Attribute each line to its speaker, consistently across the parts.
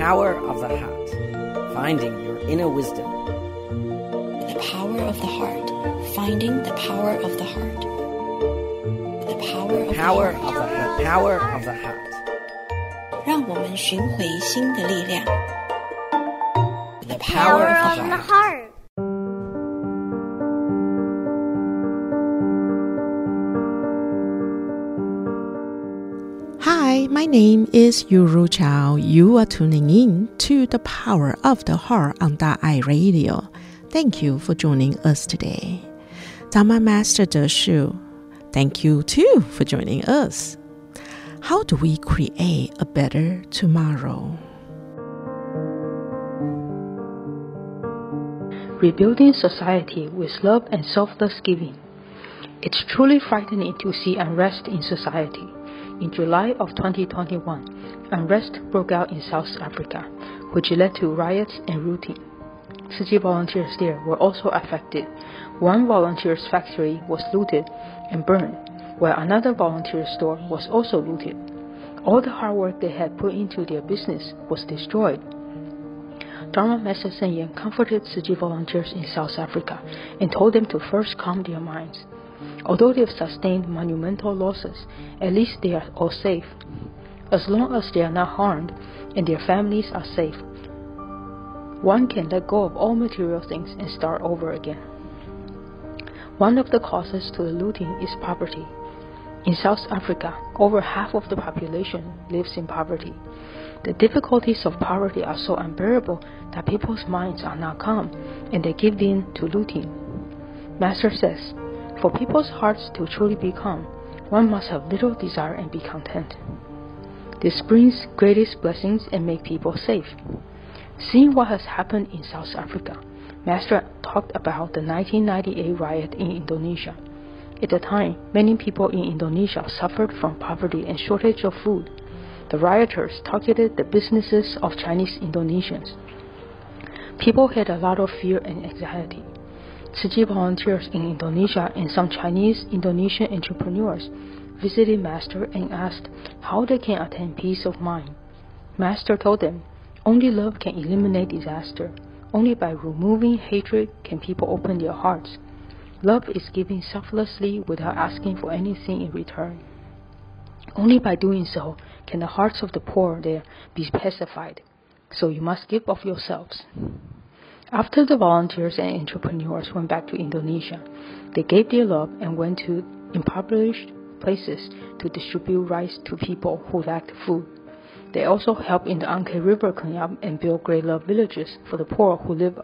Speaker 1: power of the heart, finding your inner wisdom.
Speaker 2: The power of the heart, finding the power of the heart. The power of
Speaker 1: Power
Speaker 2: the
Speaker 1: of
Speaker 2: heart.
Speaker 1: the heart. Power of the heart.
Speaker 2: 让我们寻回心的力量。The
Speaker 1: Power
Speaker 2: power of
Speaker 1: of
Speaker 2: the
Speaker 1: the
Speaker 2: heart.
Speaker 3: My name is Yuru Chao. You are tuning in to the Power of the Heart on Da'ai Radio. Thank you for joining us today. Dharma Master De Shu, thank you too for joining us. How do we create a better tomorrow?
Speaker 4: rebuilding society with love and selfless giving. It's truly frightening to see unrest in society. In July of 2021, unrest broke out in South Africa, which led to riots and looting. Tzu volunteers there were also affected. One volunteer's factory was looted and burned, while another volunteer store was also looted. All the hard work they had put into their business was destroyed. Dharma Master Cheng Yen comforted Tzu volunteers in South Africa and told them to first calm their minds. Although they have sustained monumental losses, at least they are all safe. As long as they are not harmed and their families are safe, one can let go of all material things and start over again. One of the causes to the looting is poverty. In South Africa, over half of the population lives in poverty. The difficulties of poverty are so unbearable that people's minds are not calm and they give in to looting. Master says, For people's hearts to truly be calm, one must have little desire and be content. This brings greatest blessings and make people safe. Seeing what has happened in South Africa, Master talked about the 1998 riot in Indonesia. At the time, many people in Indonesia suffered from poverty and shortage of food. The rioters targeted the businesses of Chinese Indonesians. People had a lot of fear and anxiety. Tzu volunteers in Indonesia and some Chinese Indonesian entrepreneurs visited Master and asked how they can attain peace of mind. Master told them, only love can eliminate disaster. Only by removing hatred can people open their hearts. Love is giving selflessly without asking for anything in return. Only by doing so can the hearts of the poor there be pacified. So you must give of yourselves. After the volunteers and entrepreneurs went back to Indonesia, they gave their love and went to impoverished places to distribute rice to people who lacked food. They also helped in the Angke River cleanup and built great love villages for the poor who live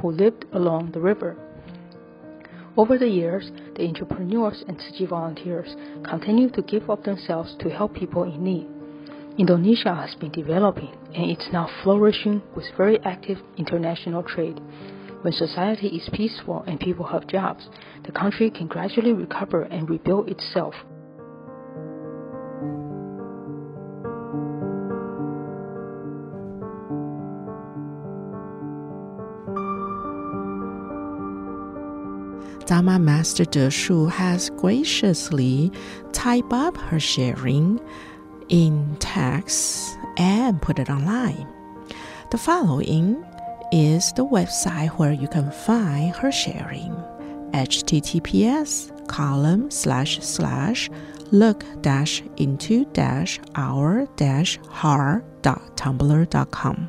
Speaker 4: who lived along the river. Over the years, the entrepreneurs and Tzu volunteers continue to give of themselves to help people in need. Indonesia has been developing and it's now flourishing with very active international trade. When society is peaceful and people have jobs, the country can gradually recover and rebuild itself.
Speaker 3: Dharma Master De Shu has graciously typed up her sharing in text and put it online. The following is the website where you can find her sharing https column slash slash look dash into dash our dash har dot tumblr dot com.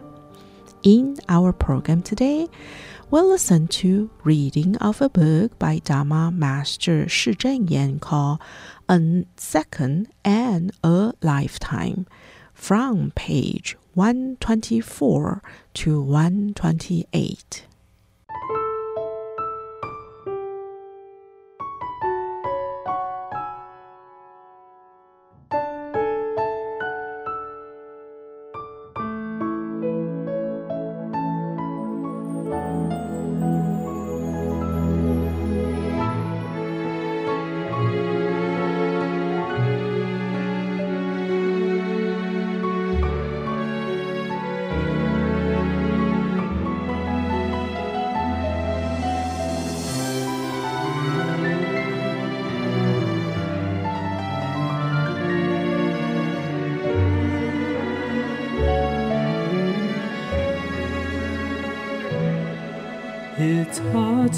Speaker 3: In our program today, we'll listen to reading of a book by Dharma Master Shi Zhenyan called A Second and a Lifetime from page 124 to 128.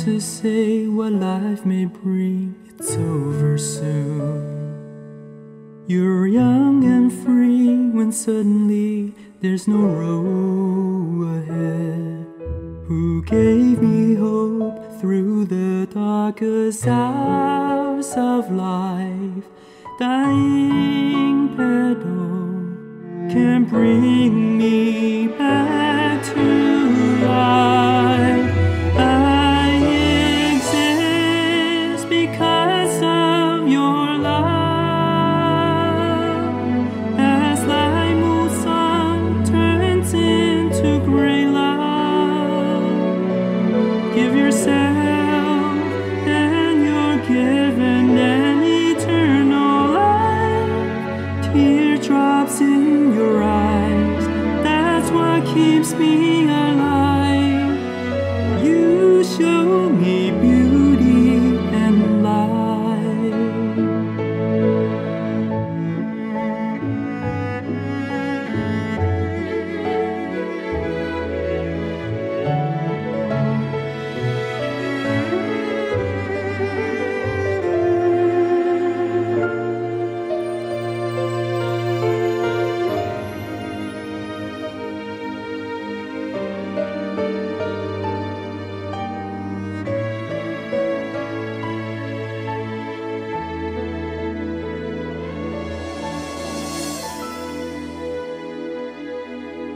Speaker 5: To say what life may bring, it's over soon. You're young and free when suddenly there's no road ahead. Who gave me hope through the darkest hours of life? Dying pedal can bring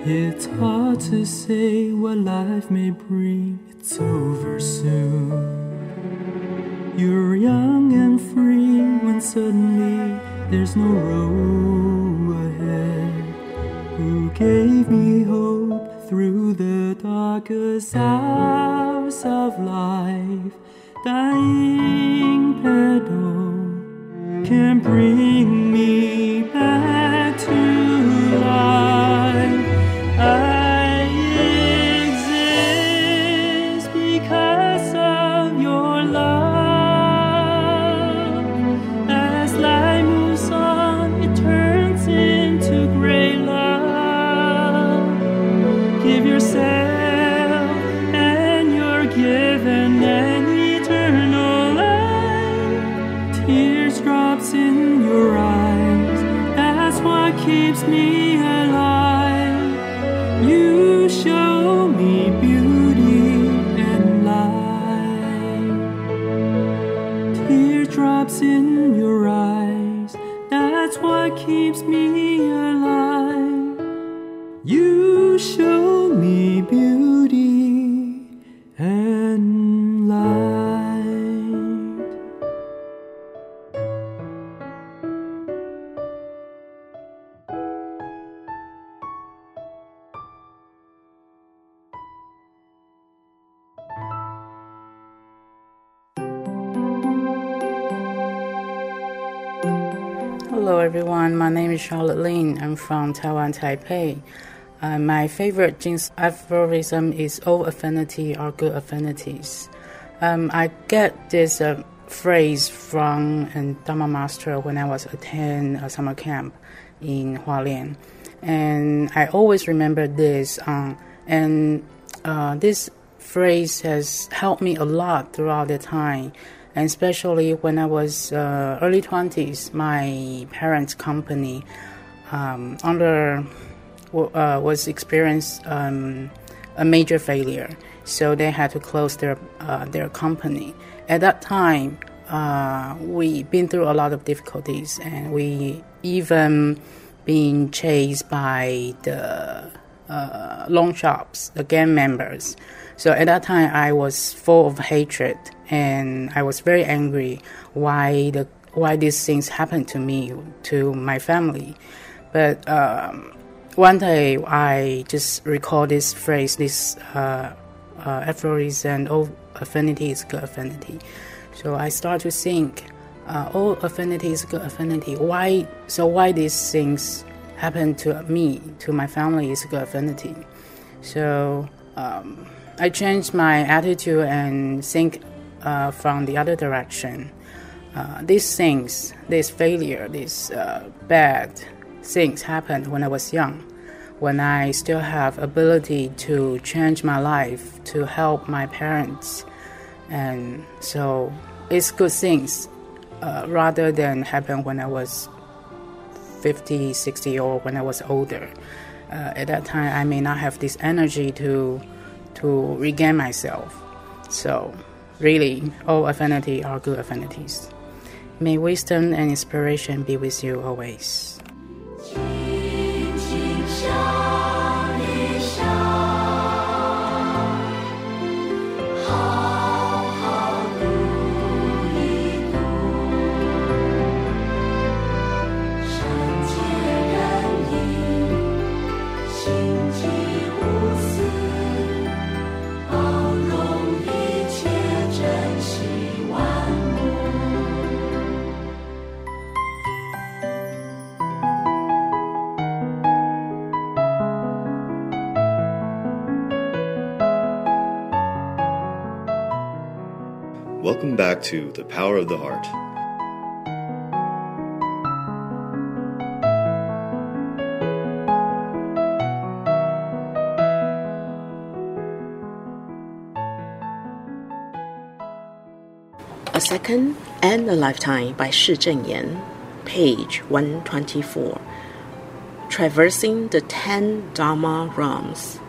Speaker 5: It's hard to say what life may bring, it's over soon. You're young and free when suddenly there's no road ahead. Who gave me hope through the darkest hours of life? Dying pedal can bring
Speaker 6: Hello, everyone. My name is Charlotte Lin. I'm from Taiwan, Taipei. Uh, my favorite Jing Si aphorism is all affinity are good affinities. Um, I get this uh, phrase from a Dharma master when I was attending a summer camp in Hualien. And I always remember this. Um, and uh, this phrase has helped me a lot throughout the time and especially when I was uh, early 20s, my parents' company um, under uh, was experienced um, a major failure, so they had to close their uh, their company. At that time, uh, we been through a lot of difficulties, and we even been chased by the uh, loan shops, the gang members. So at that time, I was full of hatred, and I was very angry why the why these things happened to me, to my family. But um, one day, I just recall this phrase, this uh, uh, aphorism, "All affinity is good affinity." So I start to think, uh, "All affinity is good affinity." Why? So why these things happen to me, to my family, is good affinity? So. Um, I changed my attitude and think uh, from the other direction. Uh, these things, this failure, these uh, bad things happened when I was young, when I still have ability to change my life, to help my parents, and so it's good things uh, rather than happen when I was 50, 60, or when I was older. Uh, at that time, I may not have this energy to to regain myself. So, really, all affinity are good affinities. May wisdom and inspiration be with you always.
Speaker 7: Welcome back to The Power of the Heart.
Speaker 3: A Second and a Lifetime by Shi Zhenyan, page 124. Traversing the Ten Dharma realms.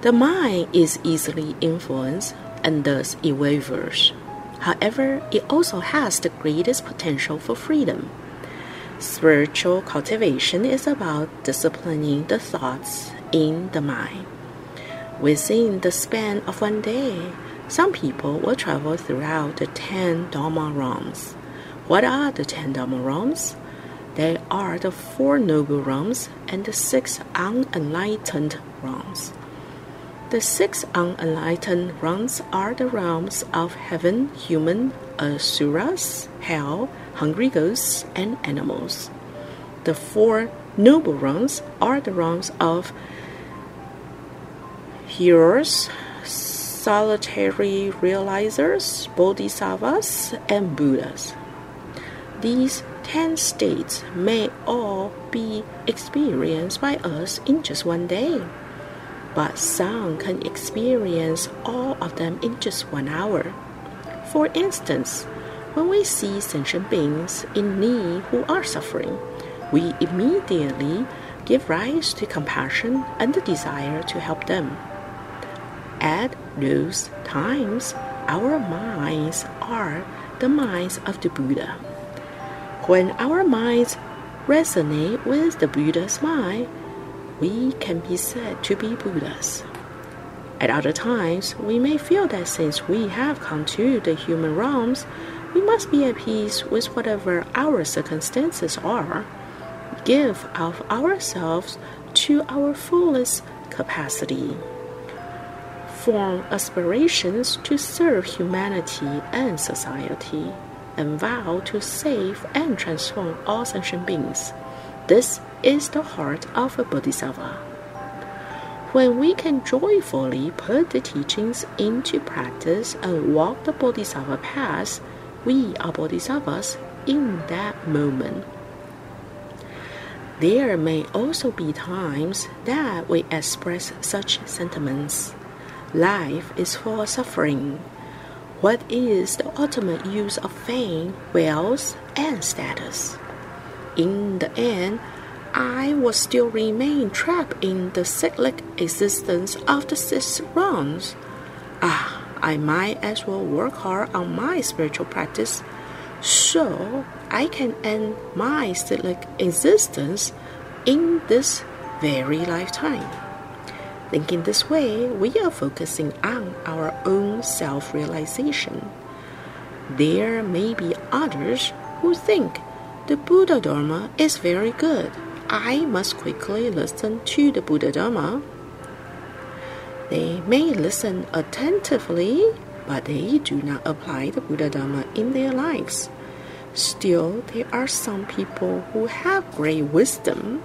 Speaker 3: The mind is easily influenced and thus it wavers. However, it also has the greatest potential for freedom. Spiritual cultivation is about disciplining the thoughts in the mind. Within the span of one day, some people will travel throughout the ten Dharma realms. What are the ten Dharma realms? They are the Four Noble Realms and the Six Unenlightened Realms. The six unenlightened realms are the realms of heaven, human, asuras, hell, hungry ghosts, and animals. The four noble realms are the realms of heroes, solitary realizers, bodhisattvas, and Buddhas. These ten states may all be experienced by us in just one day but some can experience all of them in just one hour. For instance, when we see sentient beings in need who are suffering, we immediately give rise to compassion and the desire to help them. At those times, our minds are the minds of the Buddha. When our minds resonate with the Buddha's mind, we can be said to be Buddhas. At other times, we may feel that since we have come to the human realms, we must be at peace with whatever our circumstances are, give of ourselves to our fullest capacity, form aspirations to serve humanity and society, and vow to save and transform all sentient beings. This is the heart of a bodhisattva. When we can joyfully put the teachings into practice and walk the bodhisattva path, we are bodhisattvas in that moment. There may also be times that we express such sentiments. Life is full of suffering. What is the ultimate use of fame, wealth, and status? In the end, I will still remain trapped in the cyclic existence of the six realms. Ah, I might as well work hard on my spiritual practice so I can end my cyclic existence in this very lifetime. Thinking this way, we are focusing on our own self realization. There may be others who think the Buddha Dharma is very good I must quickly listen to the Buddha Dharma. They may listen attentively, but they do not apply the Buddha Dharma in their lives. Still, there are some people who have great wisdom.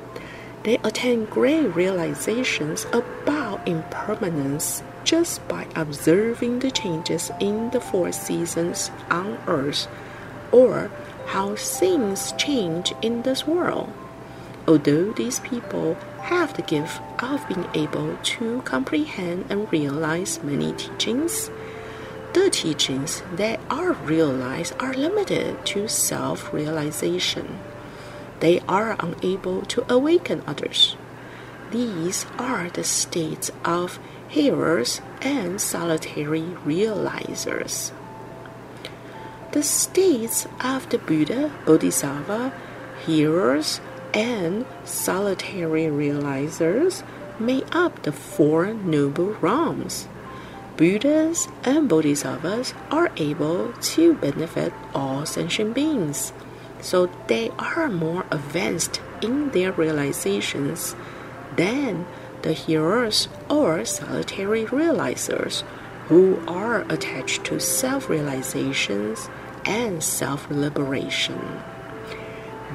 Speaker 3: They attain great realizations about impermanence just by observing the changes in the four seasons on earth or how things change in this world. Although these people have the gift of being able to comprehend and realize many teachings, the teachings that are realized are limited to self realization. They are unable to awaken others. These are the states of hearers and solitary realizers. The states of the Buddha, Bodhisattva, hearers, and solitary realizers make up the Four Noble Realms. Buddhas and Bodhisattvas are able to benefit all sentient beings, so they are more advanced in their realizations than the hearers or solitary realizers who are attached to self realizations and self liberation.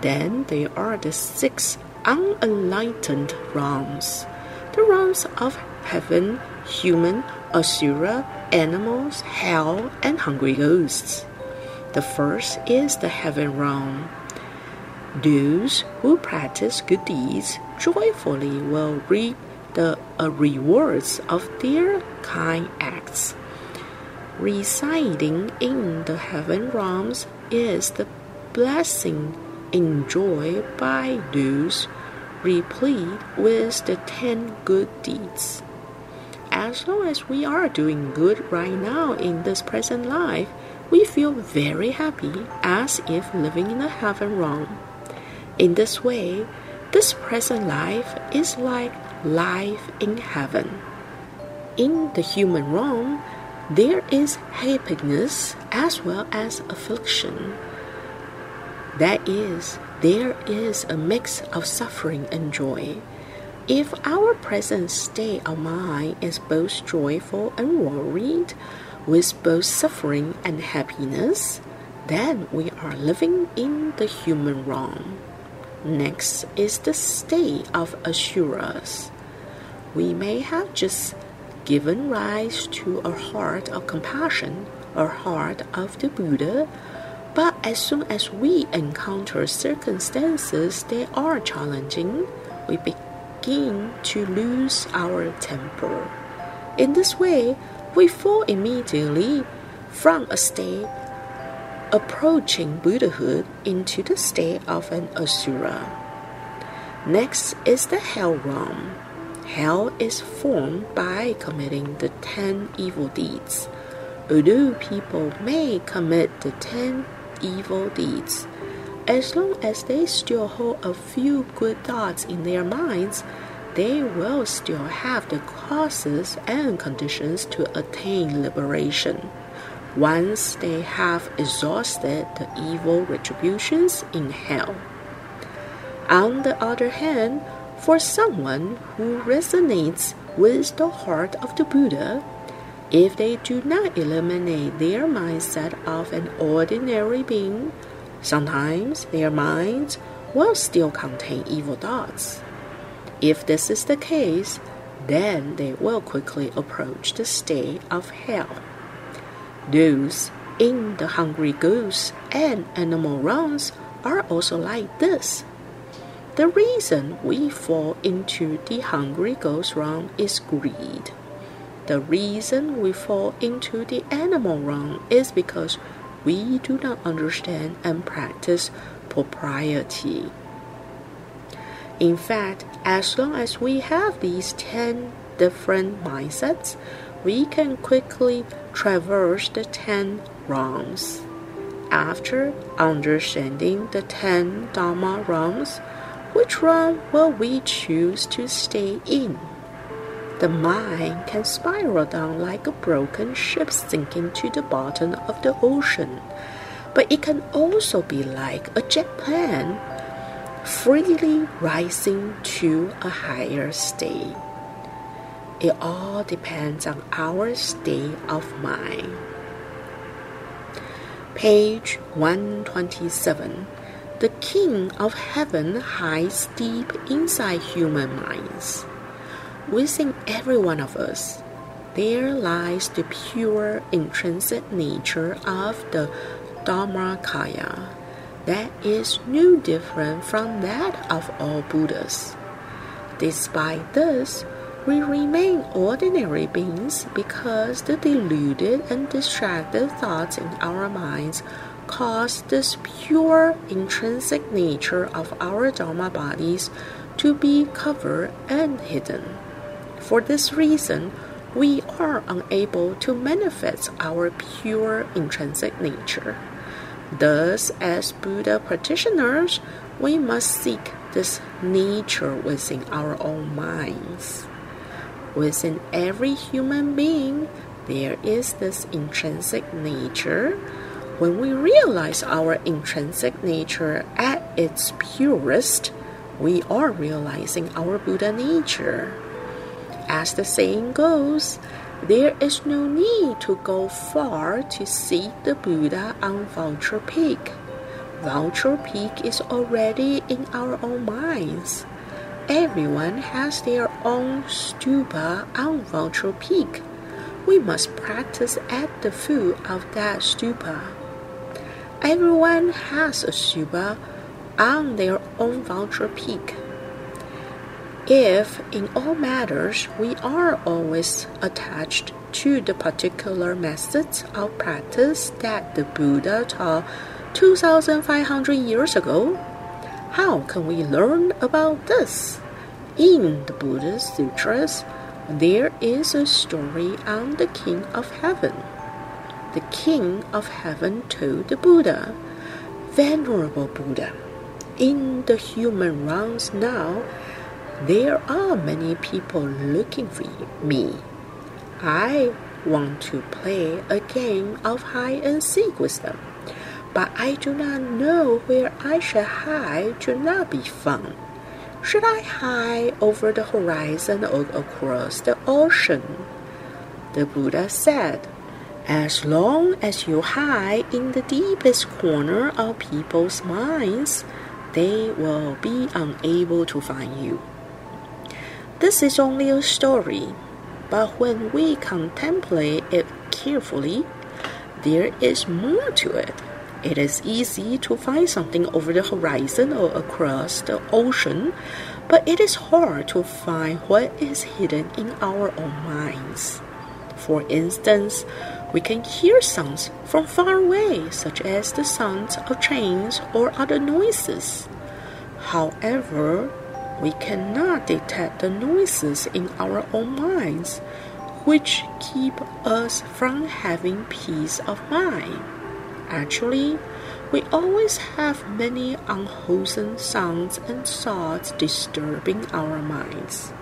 Speaker 3: Then there are the six unenlightened realms the realms of heaven, human, asura, animals, hell, and hungry ghosts. The first is the heaven realm. Those who practice good deeds joyfully will reap the uh, rewards of their kind acts. Residing in the heaven realms is the blessing enjoyed by those replete with the ten good deeds as long as we are doing good right now in this present life, we feel very happy as if living in a heaven realm. In this way, this present life is like life in heaven. In the human realm, there is happiness as well as affliction. That is, there is a mix of suffering and joy. If our present state of mind is both joyful and worried, with both suffering and happiness, then we are living in the human realm. Next is the state of asuras. We may have just given rise to a heart of compassion, a heart of the Buddha, but as soon as we encounter circumstances that are challenging, we begin to lose our temper. In this way, we fall immediately from a state approaching Buddhahood into the state of an asura. Next is the hell realm. Hell is formed by committing the ten evil deeds. Although people may commit the ten evil deeds, as long as they still hold a few good thoughts in their minds, they will still have the causes and conditions to attain liberation. Once they have exhausted the evil retributions in hell. On the other hand, for someone who resonates with the heart of the Buddha, if they do not eliminate their mindset of an ordinary being, Sometimes their minds will still contain evil thoughts. If this is the case, then they will quickly approach the state of hell. Those in the hungry ghosts and animal realms are also like this. The reason we fall into the hungry ghost realm is greed. The reason we fall into the animal realm is because we do not understand and practice propriety. In fact, as long as we have these 10 different mindsets, we can quickly traverse the 10 realms. After understanding the 10 Dharma realms, which realm will we choose to stay in? The mind can spiral down like a broken ship sinking to the bottom of the ocean, but it can also be like a jet plane, freely rising to a higher state. It all depends on our state of mind. Page 127. The King of Heaven hides deep inside human minds. Within every one of us, there lies the pure intrinsic nature of the Dharmakaya that is no different from that of all Buddhas. Despite this, We remain ordinary beings because the deluded and distracted thoughts in our minds cause this pure intrinsic nature of our Dharma bodies to be covered and hidden. For this reason, we are unable to manifest our pure intrinsic nature. Thus, as Buddha practitioners, we must seek this nature within our own minds. Within every human being, there is this intrinsic nature. When we realize our intrinsic nature at its purest, we are realizing our Buddha nature. As the saying goes, there is no need to go far to see the Buddha on Vulture Peak. Vulture Peak is already in our own minds. Everyone has their own stupa on Vulture Peak. We must practice at the foot of that stupa. Everyone has a stupa on their own Vulture Peak. If in all matters we are always attached to the particular methods of practice that the Buddha taught 2500 years ago, how can we learn about this? In the Buddhist sutras, there is a story on the King of Heaven. The King of Heaven told the Buddha, Venerable Buddha, in the human realms now, there are many people looking for me. I want to play a game of hide and seek with them, but I do not know where I should hide to not be found. Should I hide over the horizon or across the ocean? The Buddha said, As long as you hide in the deepest corner of people's minds, they will be unable to find you. This is only a story, but when we contemplate it carefully, there is more to it. It is easy to find something over the horizon or across the ocean, but it is hard to find what is hidden in our own minds. For instance, we can hear sounds from far away, such as the sounds of trains or other noises. However, we cannot detect the noises in our own minds, which keep us from having peace of mind. Actually, we always have many unwholesome sounds and thoughts disturbing our minds.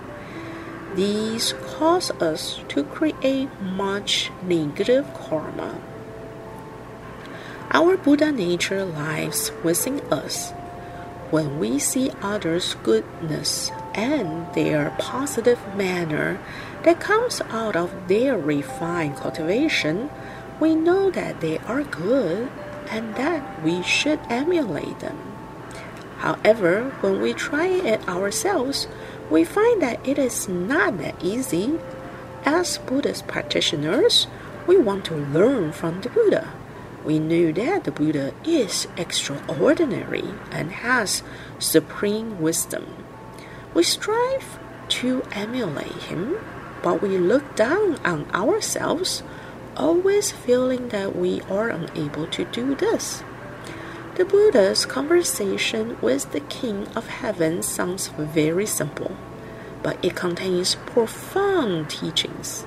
Speaker 3: These cause us to create much negative karma. Our Buddha nature lies within us when we see others' goodness and their positive manner that comes out of their refined cultivation, we know that they are good and that we should emulate them. However, when we try it ourselves, we find that it is not that easy. As Buddhist practitioners, we want to learn from the Buddha we knew that the Buddha is extraordinary and has supreme wisdom. We strive to emulate him, but we look down on ourselves, always feeling that we are unable to do this. The Buddha's conversation with the King of Heaven sounds very simple, but it contains profound teachings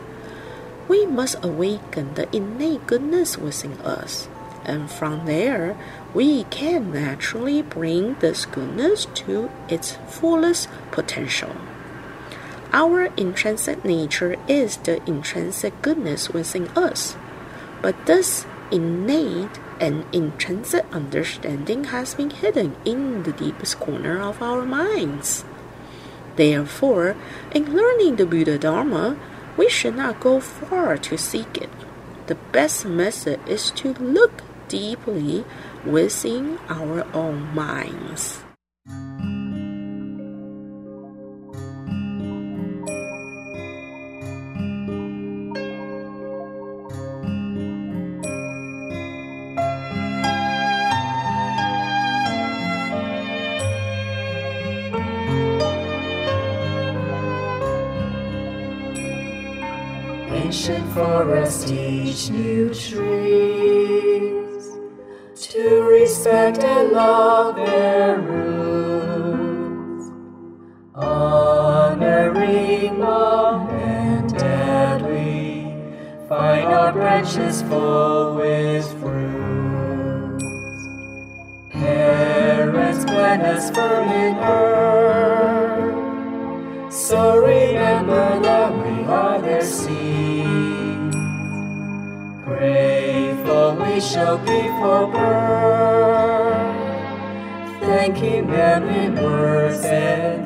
Speaker 3: we must awaken the innate goodness within us. And from there, we can naturally bring this goodness to its fullest potential. Our intrinsic nature is the intrinsic goodness within us. But this innate and intrinsic understanding has been hidden in the deepest corner of our minds. Therefore, in learning the Buddha Dharma, we should not go far to seek it. The best method is to look deeply within our own minds.
Speaker 5: each new trees to respect and love their roots, honoring mom and dad. We find our branches full with fruits. Parents plant us firm in earth, so. we shall be for birth.
Speaker 8: Thank him every we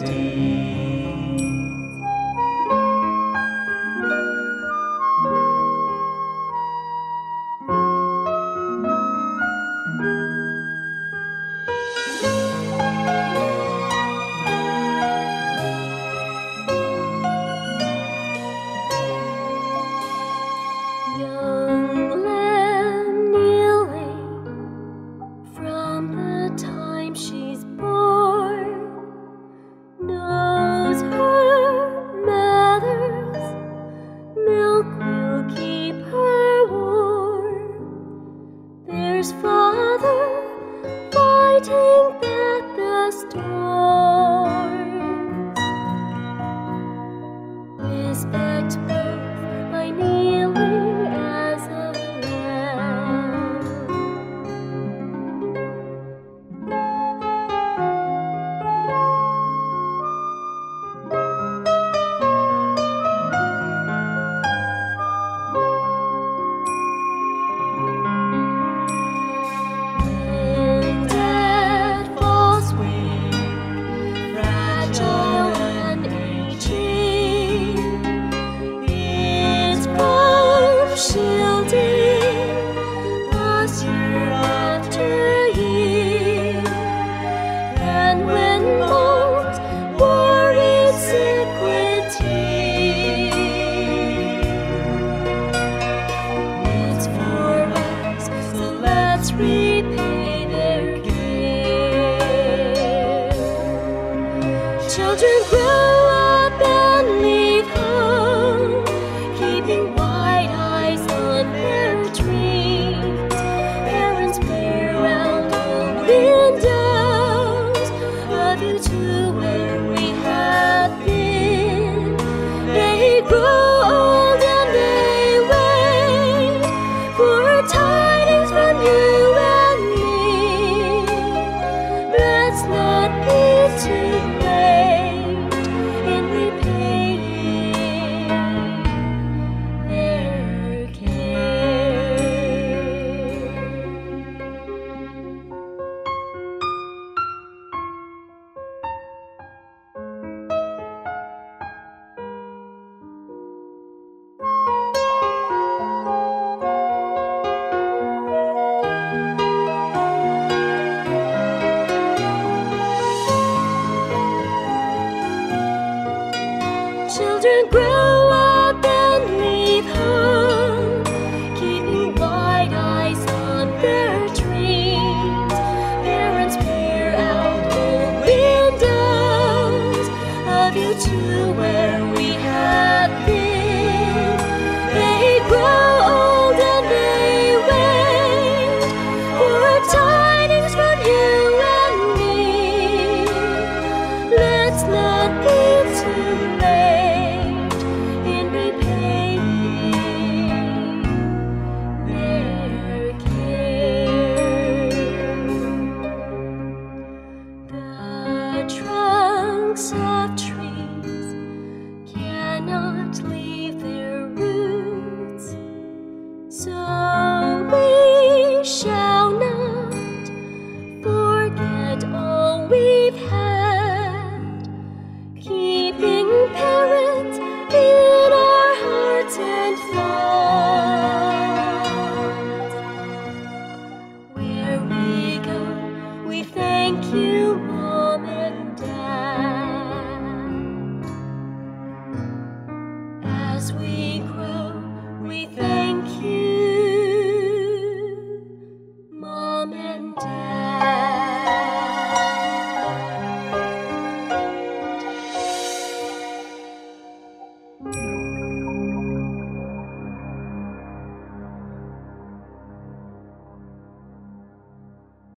Speaker 8: door. songs of